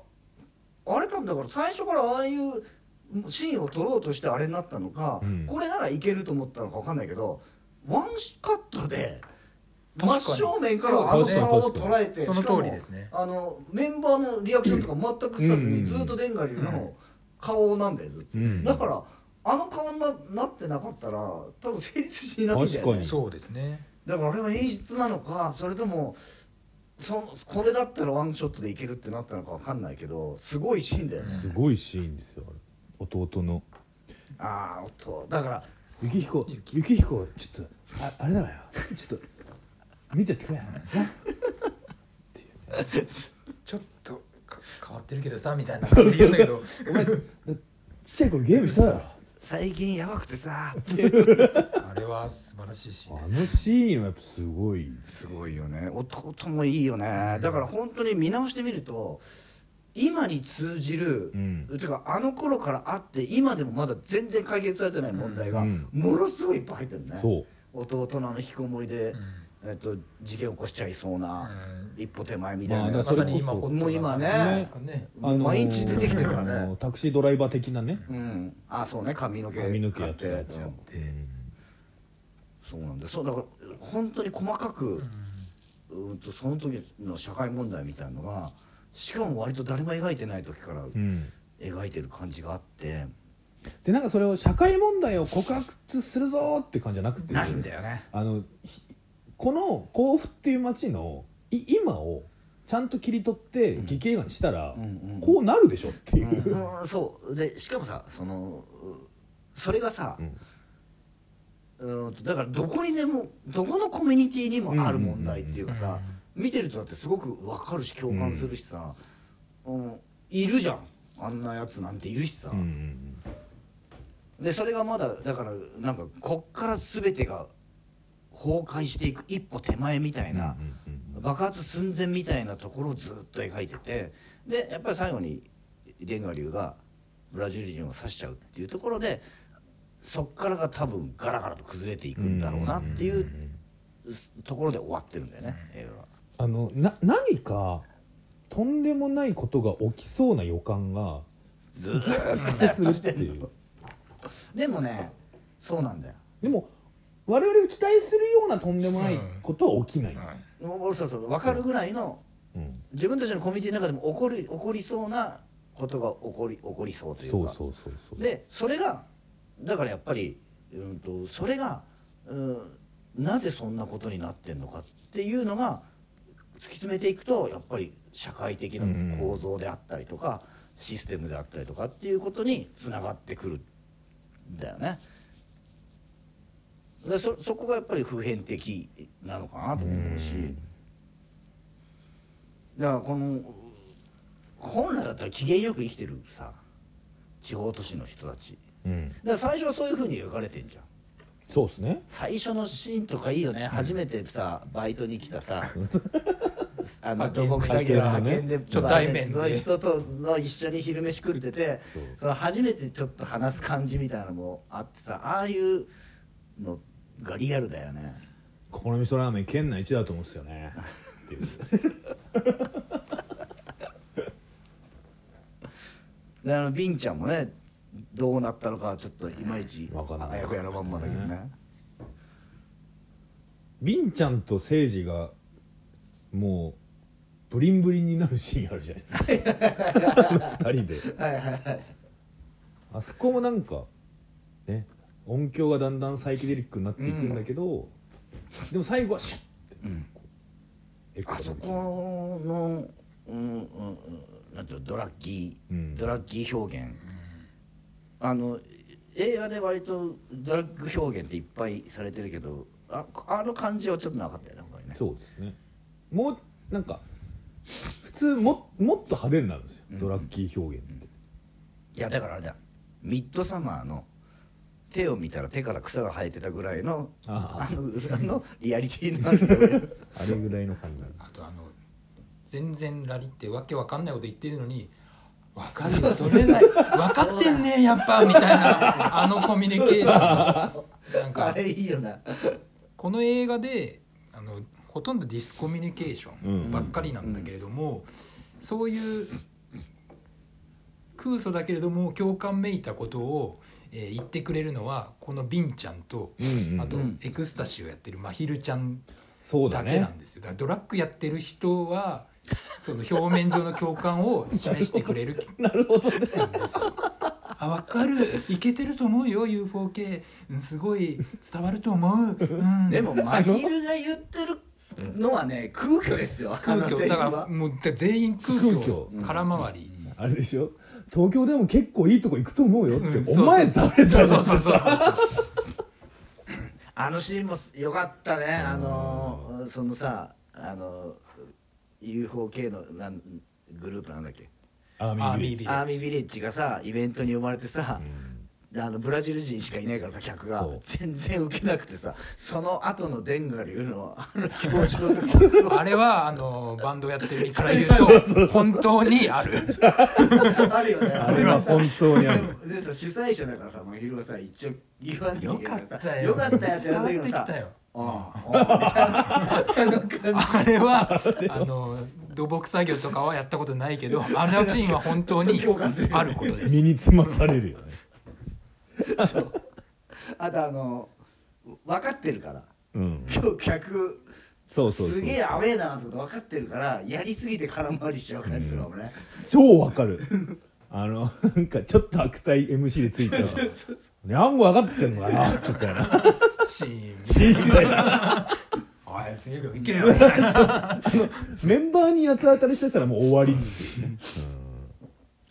あれ多分だから最初からああいうシーンを撮ろうとしてあれになったのか、うん。これならいけると思ったのか分かんないけどワンカットで真正面からあの顔を捉えてそのしかも通りですね。あのメンバーのリアクションとか全くさずうん。にずっとデンガリの顔なんだよずっと、うん。だからあの顔にななってなかったら多分成立しないんだよね確かに。そうですね。だから俺は演出なのかそれともそこれだったらワンショットでいけるってなったのかわかんないけどすごいシーンだよね、すごいシーンですよあれ。弟の。ああ音だから幸彦幸彦ちょっとああれだわよ。ちょっと見てってくれなちょっとか変わってるけどさみたいな。感じで言うんだけど。お前ちっちゃい頃ゲームしただろ。最近やばくてさあれは素晴らしいシーンあですね。のシーンはやっぱすごい。すごいよね。弟もいいよね。だから本当に見直してみると今に通じる、うん。てかあの頃からあって今でもまだ全然解決されてない問題がうん。ものすごいいっぱい入ってるね、そう。弟のあの引きこもりで、えっと、事件起こしちゃいそうな、一歩手前みたいな、まあまさに今もう今ね。毎日出てきてるからあのねタクシードライバー的なね。うん。あそうね。髪の毛髪の毛や買ってたやつうんうん。そうなんだ。そうだから本当に細かく、うん。とその時の社会問題みたいのがしかも割と誰も描いてない時からうん。描いてる感じがあって、でなんかそれを社会問題を告発するぞって感じじゃなくて。ないんだよね。あのひこの甲府っていう町のい今をちゃんと切り取って劇映画にしたら、うんうん。こうなるでしょっていう、うん、そう。でしかもさそのうそれがさ、うん。とだからどこにでもどこのコミュニティにもある問題っていうかさ、見てるとだってすごく分かるし共感するしさ、うんいるじゃん。あんなやつなんているしさ、うんうん。でそれがまだだからなんかこっから全てが崩壊していく一歩手前みたいな、爆発寸前みたいなところをずっと描いててでやっぱり最後にレンガ流がブラジル人を刺しちゃうっていうところでそっからが多分ガラガラと崩れていくんだろうなっていうところで終わってるんだよね映画が。あのな何かとんでもないことが起きそうな予感がずーっずっとするっていう。でもねそうなんだよ。でも我々が期待するようなとんでもないことは起きない、もう俺そうそう分かるぐらいのうん。自分たちのコミュニティの中でも起こる起こりそうなことが起こり起こりそうというか。そうそうそうそう。でそれがだからやっぱり、うん、とそれが、うん、なぜそんなことになってんのかっていうのが突き詰めていくとやっぱり社会的な構造であったりとか、システムであったりとかっていうことにつながってくるんだよね。でそそこがやっぱり普遍的なのかなと思うし、だからこの本来だったら機嫌よく生きてるさ地方都市の人たち。うん、だから最初はそういうふうに描かれてんじゃん。そうですね。最初のシーンとかいいよね、初めてさバイトに来たさ あの土木作業の派遣で初対面で。そういう人との一緒に昼飯食っててその初めてちょっと話す感じみたいなのもあってさああいうのがリアルだよね。ここの味噌ラーメン県内一だと思うんですよね。であのビンちゃんもねどうなったのかはちょっといまいちわかんない。あやふやなまんまだけどね。ビンちゃんと誠司がもうブリンブリンになるシーンあるじゃないですか。あの二人で。はいはいはい。あそこもなんかね音響がだんだんサイケデリックになっていくんだけど、でも最後はシュッて。うん。エコがあそこの、うんうんうん、なんていうのドラッキー、うん。ドラッキー表現、あの映画で割とドラッグ表現っていっぱいされてるけどああの感じはちょっとなかったよね他にね。そうですね。もうなんか普通ももっと派手になるんですよ、うんドラッキー表現って、いやだからあれだ。ミッドサマーの手を見たら手から草が生えてたぐらいのああ。の裏のリアリティなんですよねあれぐらいの感じあとあの全然ラリってわけわかんないこと言ってるのにわかるよそれだ分かってんねやっぱみたいなあのコミュニケーション。なんあかれいいよな。この映画であのほとんどディスコミュニケーションばっかりなんだけれども、そういう空想だけれども共感めいたことを、えー言ってくれるのはこのビンちゃんと、うんうんあとうん。エクスタシーをやってるまひるちゃんそうだだけなねんですよ。だからドラッグやってる人は その表面上の共感を示してくれる。なるほど、ね、んですよあ分かる。いけてると思うよ UFOK うんすごい。伝わると思う、うん、でもマヒルが言ってるのはね空虚ですよ空虚。だからは。もう全員空空虚。虚空回り、あれでしょ？東京でも結構いいとこ行くと思うよって、うんお前誰だよそうそうそうあのシーンもよかったね。あのそのさあの UFOK のなんグループなんだっけ？アーミービレッジ。アアーミービレッジがさイベントに呼ばれてさ、あのブラジル人しかいないからさ客が。全然受けなくてさその後のデンガリュウのあの 表情とか。あれはあのバンドやってる身から言うと本当にある。あるよね。あれは本当にある。でさ主催者だからさまひるはさ一応言わなきゃいよけないからさかったよ。よかったよって伝わってきたよ。あの感じ。あれはあの土木作業とかはやったことないけどあのシーンは本当にあることです。身につまされるよねそう。あとあの分かってるから。うん。今日客そうそうそうすげえアウェーだなってこと分かってるからやりすぎて空回りしちゃう感じとかもね、超わかる。あのなんかちょっと悪態 MC でついたら「ねあんご分かってんのかな」みたいな。シーン。シーンみたいな。おい次けよ。メンバーに八つ当たりしてたらもう終わりっていう。ね、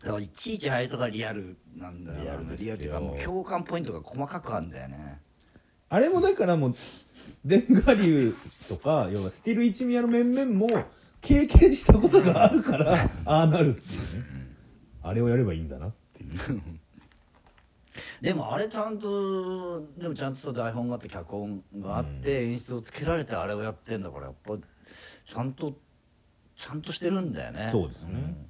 だからいちいちあれとかリアルなんだよリアルですよ。リアルっていうかもう共感ポイントが細かくあるんだよね。あれもだからもうデンガリュウとか要はスティル一宮の面々も経験したことがあるからああなるっていうね。あれをやればいいんだなっていう。でもあれちゃんとでもちゃんと台本があって脚本があって演出をつけられてあれをやってんだからやっぱちゃんとちゃんとしてるんだよね。そうですね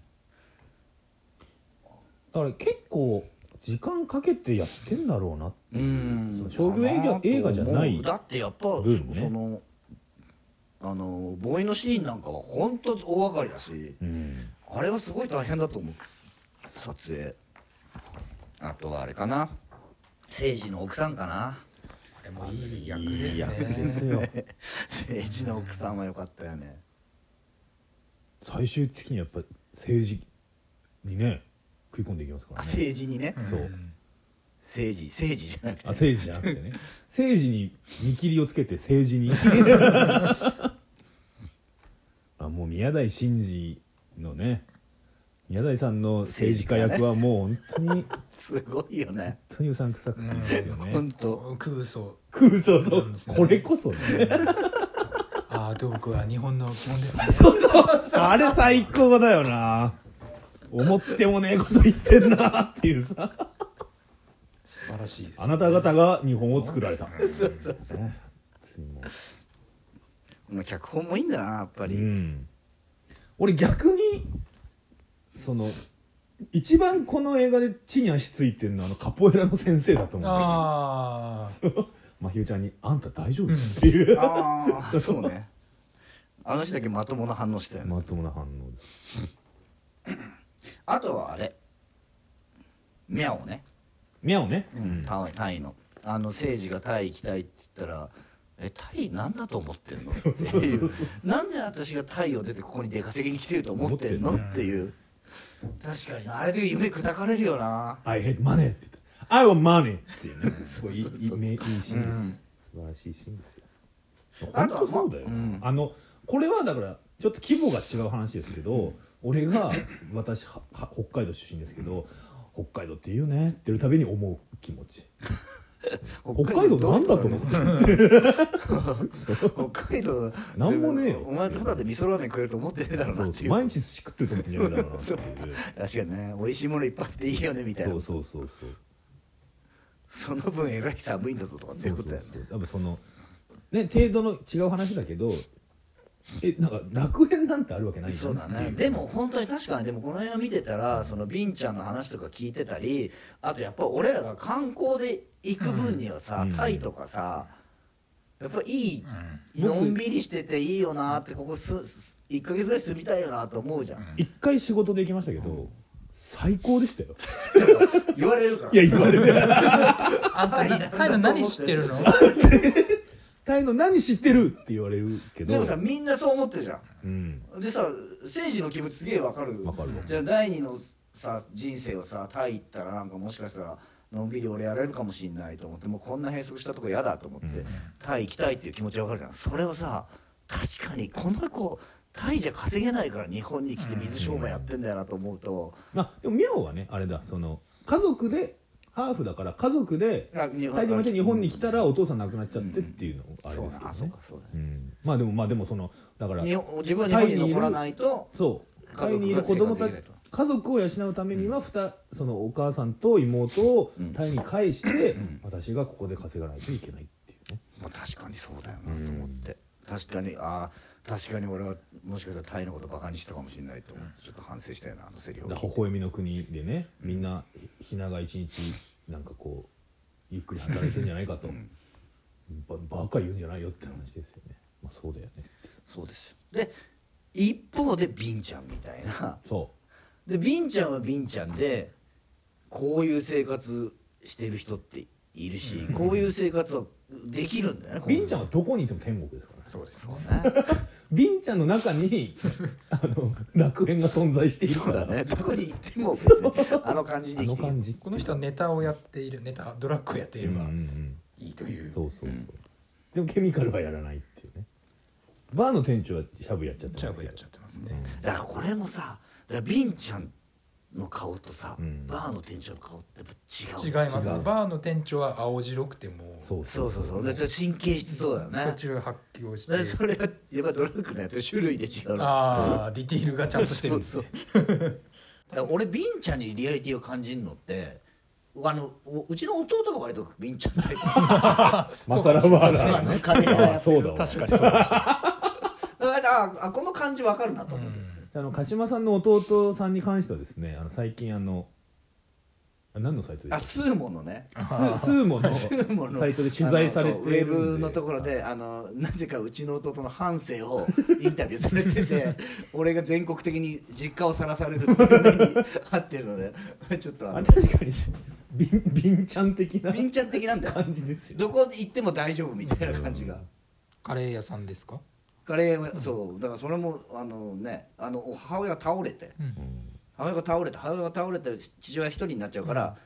だから結構時間かけてやってんだろうなう。ん。うん商業映画映画じゃないだってやっぱ、分ね。そのあのボーイのシーンなんかは本当大掛かりだしうん。あれはすごい大変だと思う。撮影。あとはあれかな。政治の奥さんかな。あれもいい役ですいい役ですねよ。政治の奥さんは良かったよね。最終的にやっぱ政治にね食い込んでいきますかあらね。政治にね。そう。政治政治じゃなくてあ政治じゃなくてね。政治に見切りをつけて政治に。あもう宮台真司のね宮台さんの政治家役はもう本当に本 すごいよね。当にうさんくさくていいですよね。本当空想。空想そう。これこそね。ああ土木は日本の基本ですね。あれ最高だよな思ってもねえこと言ってんなっていうさ。素晴らしいですあなた方が日本を作られた。そうそうそうまあ脚本もいいんだなやっぱり、うん、俺逆にその一番この映画で地に足ついてるのはあのカポエラの先生だと思うああまひるちゃんに「あんた大丈夫?」っていう、ああそうね。あの人だけまともな反応したよね、まともな反応。ですあとはあれ。ミャオね、ミャオね、タイタイの。あの政治がタイ行きたいって言ったら「えタイなんだと思ってんの?」っていう。なんで私がタイを出てここに出稼ぎに来てると思ってんの？思っていう。確かにあれで夢砕かれるよな。I hate money って言った「I want money」っていうね。すごいいいシーンです、うん。素晴らしいシーンですよ。本当そうだよ、あのこれはだからちょっと規模が違う話ですけど、俺が私はは北海道出身ですけど北海道って言うねって言うたびに思う気持ち。北海道なんだと思って。北海道なんもねえよ。お前ただで味噌ラーメン食えると思ってねえだろうそうなっていう。そう毎日寿司食ってると思ってんじゃないだろうなっていう確かにね美味しいものいっぱいあっていいよねみたいな。そうそうそうそう。その分えらい寒いんだぞとかっていうことだよね。そうそう多分そのね程度の違う話だけどえなんか楽園なんてあるわけないじゃそうだね。でも本当に確かにでもこの映画見てたらそのビンちゃんの話とか聞いてたりあとやっぱ俺らが観光で行く分にはさ、うん。タイとかさやっぱいい、うん。のんびりしてていいよなってここすす1ヶ月ぐらい住みたいよなと思うじゃん、一回仕事で行きましたけど最高でしたよ。言われるから。いや言われて。あんたタイの何知ってるの？タイの何知ってるって言われるけど。でもさみんなそう思ってるじゃん。うん。でさ政治の気持ちすげえわかる。わかるわ。じゃあ第二のさ人生をさタイ行ったらなんかもしかしたらのんびり俺やれるかもしんないと思ってもうこんな閉塞したとこ嫌だと思って、うん。タイ行きたいっていう気持ちわかるじゃん。それをさ確かにこの子タイじゃ稼げないから日本に来て水商売やってんだよなと思うと、まあでもミャオはねあれだその家族でハーフだから家族であ日タイでまた日本に来たらお父さん亡くなっちゃってっていうのあれそうだあそうですけどねかそうだうん。まあでもまあでもそのだから日本自分は日本に残らないとそうタイにいる子供た生活できないと。家族を養うためにはふたそのお母さんと妹をうん。タイに返して、ん。私がここで稼がないといけないっていうね。まあ、確かにそうだよなと思って、確かにああ確かに俺はもしかしたらタイのことバカにしたかもしれないと思ってちょっと反省したよなあのセリフをだから微笑みの国でねみんなひなが一日なんかこうゆっくり働いてんじゃないかと、ん。ばバカ言うんじゃないよって話ですよね、まあ、そうだよね。そうですよ。で一方でビンちゃんみたいな。そでビンちゃんはビンちゃんでこういう生活してる人っているし、こういう生活はできるんだよねうビンちゃんはどこにいても天国ですかそうですそうね。ね ビンちゃんの中に あの楽園が存在しているから。そうだね。どこに行っても別にあの感じあで生きている。の感じ。この人はネタをやっているネタドラッグをやっていればうんうんうん。いいという。そうそうそう、うん。でもケミカルはやらないっていうね。バーの店長はシャブやっちゃってチャブやっちゃってますね。だからこれもさだからビンちゃんの顔とさ、うん。バーの店長の顔ってやっぱ違う。違いますね。バーの店長は青白くても。そうそうそう。そうで神経質そうだよね。途中発狂しでてそれはやっぱドラッグのやってる種類で違うの。ああディティールがちゃんとしてるんですね。俺ビンちゃんにリアリティを感じるのってあのおうちの弟が割とビンちゃんタイプ。マサラバーそうラーね家庭がやってるあそうだわ。確かにそうだ ああこの感じわかるなと思って、あの鹿島さんの弟さんに関してはですねあの最近あのあ何のサイトであスーモのね。ススーモの スーモの。サイトで取材されてあのそうウェるんでブのところであのなぜかうちの弟の半生を インタビューされてて俺が全国的に実家をさらされるっていう目に遭ってるのでちょっとあのあれ確かにビンビンちゃん的なビンちゃん的なんだよ。感じですよ。どこ行っても大丈夫みたいな感じが。カレー屋さんですか？カレーはそうだからそれもあのねあの母親が倒れてうん。母親が倒れて母親が倒れて父親一人になっちゃうから、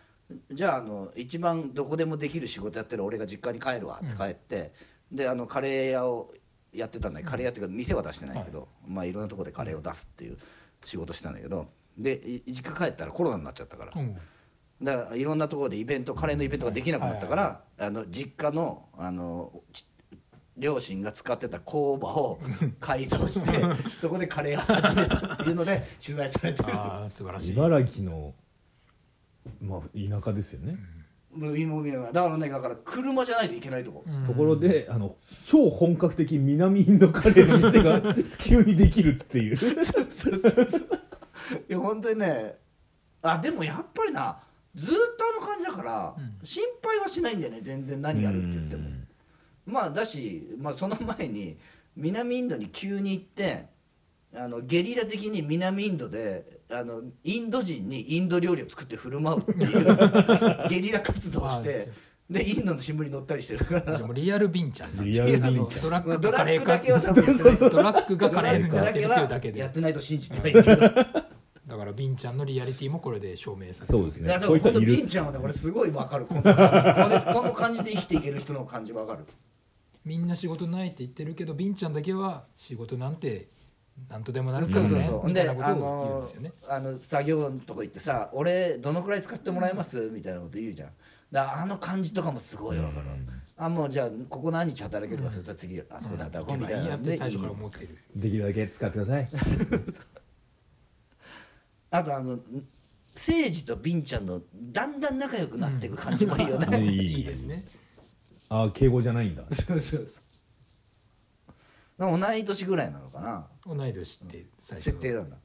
じゃああの一番どこでもできる仕事やってる俺が実家に帰るわって帰って、であのカレー屋をやってたんだけどカレー屋っていうか店は出してないけど、まあいろんなところでカレーを出すっていう仕事してたんだけどでい実家帰ったらコロナになっちゃったから、うん。だからいろんなところでイベントカレーのイベントができなくなったから、はい。あの実家のあのち両親が使ってた工場を 改造して そこでカレーを始めたっていうので取材されてる。ああ素晴らしい。茨城のまあ田舎ですよね、もう今見だからねだから車じゃないといけないとこ、うん。ところであの超本格的南インドカレーの店が 急にできるっていう。そうそうそういや本当にねあでもやっぱりなずっとあの感じだから、うん。心配はしないんだよね全然何やるって言っても。うんまあだし、まあ、その前に南インドに急に行ってあのゲリラ的に南インドであのインド人にインド料理を作って振る舞うっていう ゲリラ活動をしてでインドの新聞に載ったりしてるから。じゃあもうリアルビンちゃんなんリアルビンちゃんあのドラッグドラがカレーか。ドラッグがカレーになってるっていうだけで。やってないと信じてないんだけど。だからビンちゃんのリアリティもこれで証明されてそうですね。いやでこういう人いるも本当ビンちゃんはね俺すごいわかる。この感じ。このこの感じで生きていける人の感じわかるみんな仕事ないって言ってるけどビンちゃんだけは仕事なんてなんとでもなるからねそうそうでみたいなことあを言うんのですよね。あの作業のとこ行ってさ「俺どのくらい使ってもらえます?」みたいなこと言うじゃん。だからあの感じとかもすごい。わかる、あもうじゃあここ何日働けるかそしたら次あそこで働こうみたいな。のでやって最初から思ってる。できるだけ使ってください。あとあの誠治とビンちゃんのだんだん仲良くなっていく感じもいいよね、いいですねああ敬語じゃないんだ。そうそうそう。同い年ぐらいなのかな。同い年って最初の設定なんだ。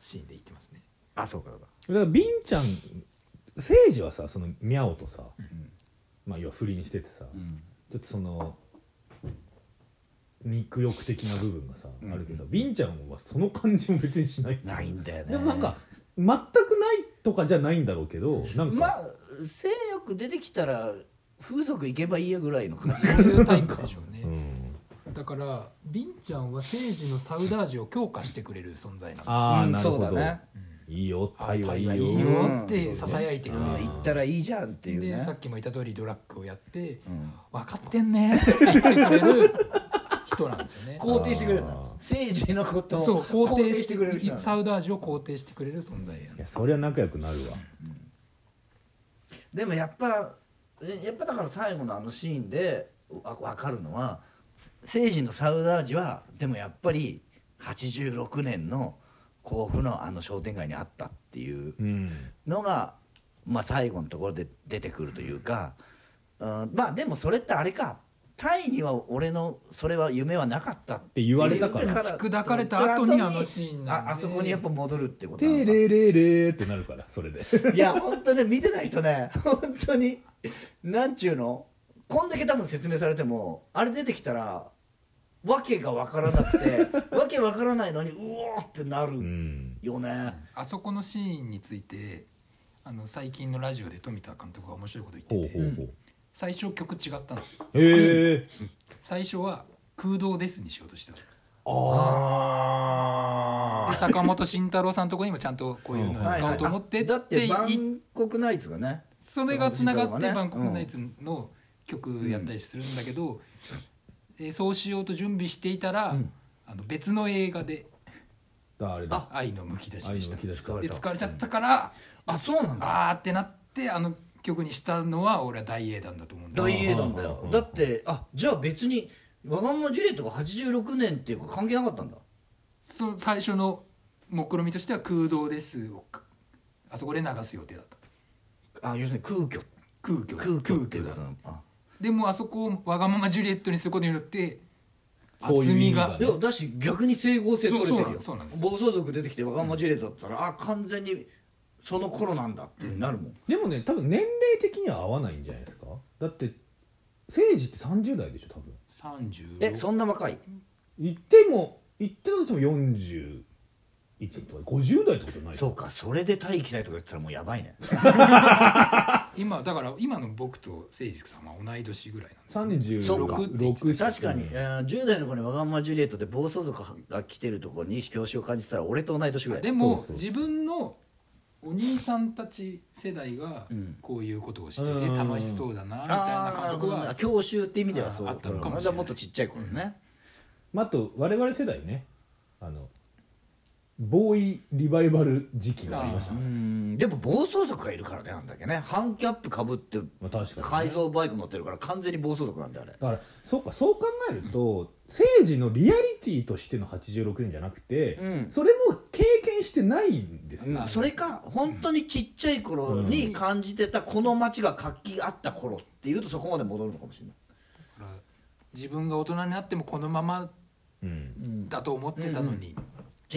シーンで言ってますね。あそうかそうか。だからビンちゃん誠治はさそのミャオとさ、まあ要は不倫しててさ、うん。ちょっとその肉欲的な部分がさ、うん。あるけどさビンちゃんはその感じも別にしない。ないんだよね。でもなんか全くないとかじゃないんだろうけどなんか、まあ性欲出てきたら風俗行けばいいやぐらいの感じ。そういうタイプでしょうね、うん。だからビンちゃんは政治のサウダージを強化してくれる存在なんですああ、うんなるほど、そうだね。うん。いいよあタイはいいよ。いいようんってささやいてる。うんね行ったらいいじゃんっていうね。でさっきも言った通りドラッグをやってうん「分かってんね」って言ってくれる人なんですよね。肯定してくれる。政治のことをそう肯定してくれる。サウダージを肯定してくれる存在やいやそりゃ仲良くなるわ。でもやっぱえやっぱだから最後のあのシーンでわ分かるのは聖人のサウダージはでもやっぱり86年の甲府のあの商店街にあったっていううん。のが、まあ、最後のところで出てくるというか、うん、まあでもそれってあれかタイには俺のそれは夢はなかったって言われたから。砕かれた後にあのシーンああそこにやっぱ戻るってことなのテかレレレってなるからそれで。いや本当ね見てない人ね本当になんちゅうの？こんだけ多分説明されてもあれ出てきたらわけが分からなくて わけ分からないのにうおーってなうるん。よね、あそこのシーンについてあの最近のラジオで富田監督が面白いことほ言っててうほうほう。最初曲違ったんですよ。へえ。最初は「空洞です」にしようとしてた。あで坂本慎太郎さんのところにもちゃんとこういうのを使おうと思ってだってバいンコクナイツがねそれがつながってバンコクナイツの曲やったりするんだけど、えーそうしようと準備していたら、うん。あの別の映画であれだ「愛のむき出し」でした。で使われちゃったからあそうなんだ。あーってなってあの曲にしたのは俺は大英断だと思うんだ大英断だよ。だってあじゃあ別に「わがままジュリエット」が86年っていうか関係なかったんだ。そ最初の目論見みとしては「空洞です」をあそこで流す予定だったあ要するに空虚。空虚。空虚っていうか。な。あ。でもあそこをわがままジュリエットにすることによって厚みが。いやだし逆に整合性取れてるよ。そうそうなんです。暴走族出てきて若者ジュレットだったら、あ完全にその頃なんだってなるもん、でもね多分年齢的には合わないんじゃないですか？だって誠治って30代でしょ多分。36えそんな若い？言っても言ってたとしても41とか50代ってことないそうかそれで待機ないとか言ってたらもうやばいね。今だから今の僕と誠司さんは同い年ぐらいなんですそうか。36確かに、えー10代の子に若者ジュリエットで暴走族が来てるところに表紙を感じたら俺と同い年ぐらい。でもそうそう。自分のお兄さんたち世代がうん。こういうことをしててうん。楽しそうだなみたいな感覚るほどね。は教習って意味ではそうああったのかもしれない。もっとちっちゃい頃ね、まあ、あと我々世代ね。あのボーイリバイバル時期がありました。うねん。でも暴走族がいるからねあんだけね。ハンキャップかぶってまあ、確かにね、改造バイク乗ってるから完全に暴走族なんだよあれ。だからそうかそう考えると政治のリアリティとしての86年じゃなくて、うん。それも経験してないんですよ、うん。それか本当にちっちゃい頃に感じてたこの街が活気があった頃っていうとそこまで戻るのかもしれない。自分が大人になってもこのままうん。だと思ってたのに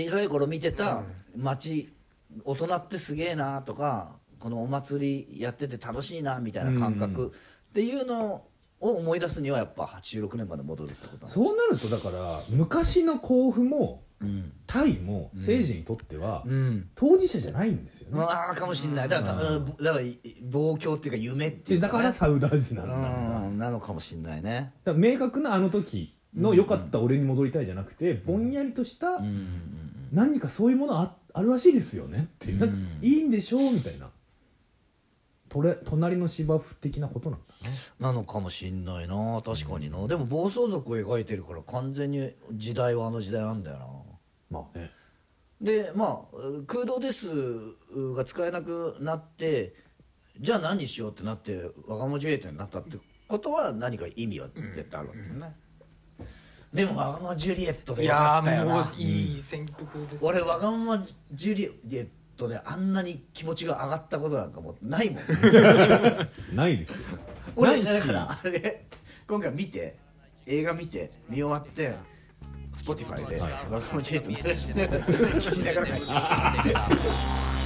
小さい頃見てた街大人ってすげえなとかこのお祭りやってて楽しいなみたいな感うん。覚っていうのを思い出すにはやっぱ86年まで戻るってことなんそうなるとだから昔の甲府もうん。タイも政治にとってはうん。当事者じゃないんですよね、ああかもしれない。だからうん。だから望郷っていうか夢っていうでだからサウダージなんうだ。だかん。なのかもしれないね。ら明確なあの時の良かった俺に戻りたいじゃなくて、ぼんやりとしたうん。うん何かそういうものああるらしいですよねっていう、うん。いいんでしょうみたいな。とれ隣の芝生的なことなんだな。なのかもしんないな確かにな。でも暴走族を描いてるから完全に時代はあの時代なんだよな。まあね。でまあ「空洞です」が使えなくなってじゃあ何にしようってなって「わがまジュリエット」になったってことは何か意味は絶対あるわけだよね、でも「わがまジュリエット」でよかいやったよな。ーもういい選曲ですね。俺わがままジュリエットであんなに気持ちが上がったことなんかもうないもん。ないですよ。俺ないし。だからあれ今回見て映画見て見終わって Spotify ではい「わがままジュリエット」流して聞きながら帰ってきた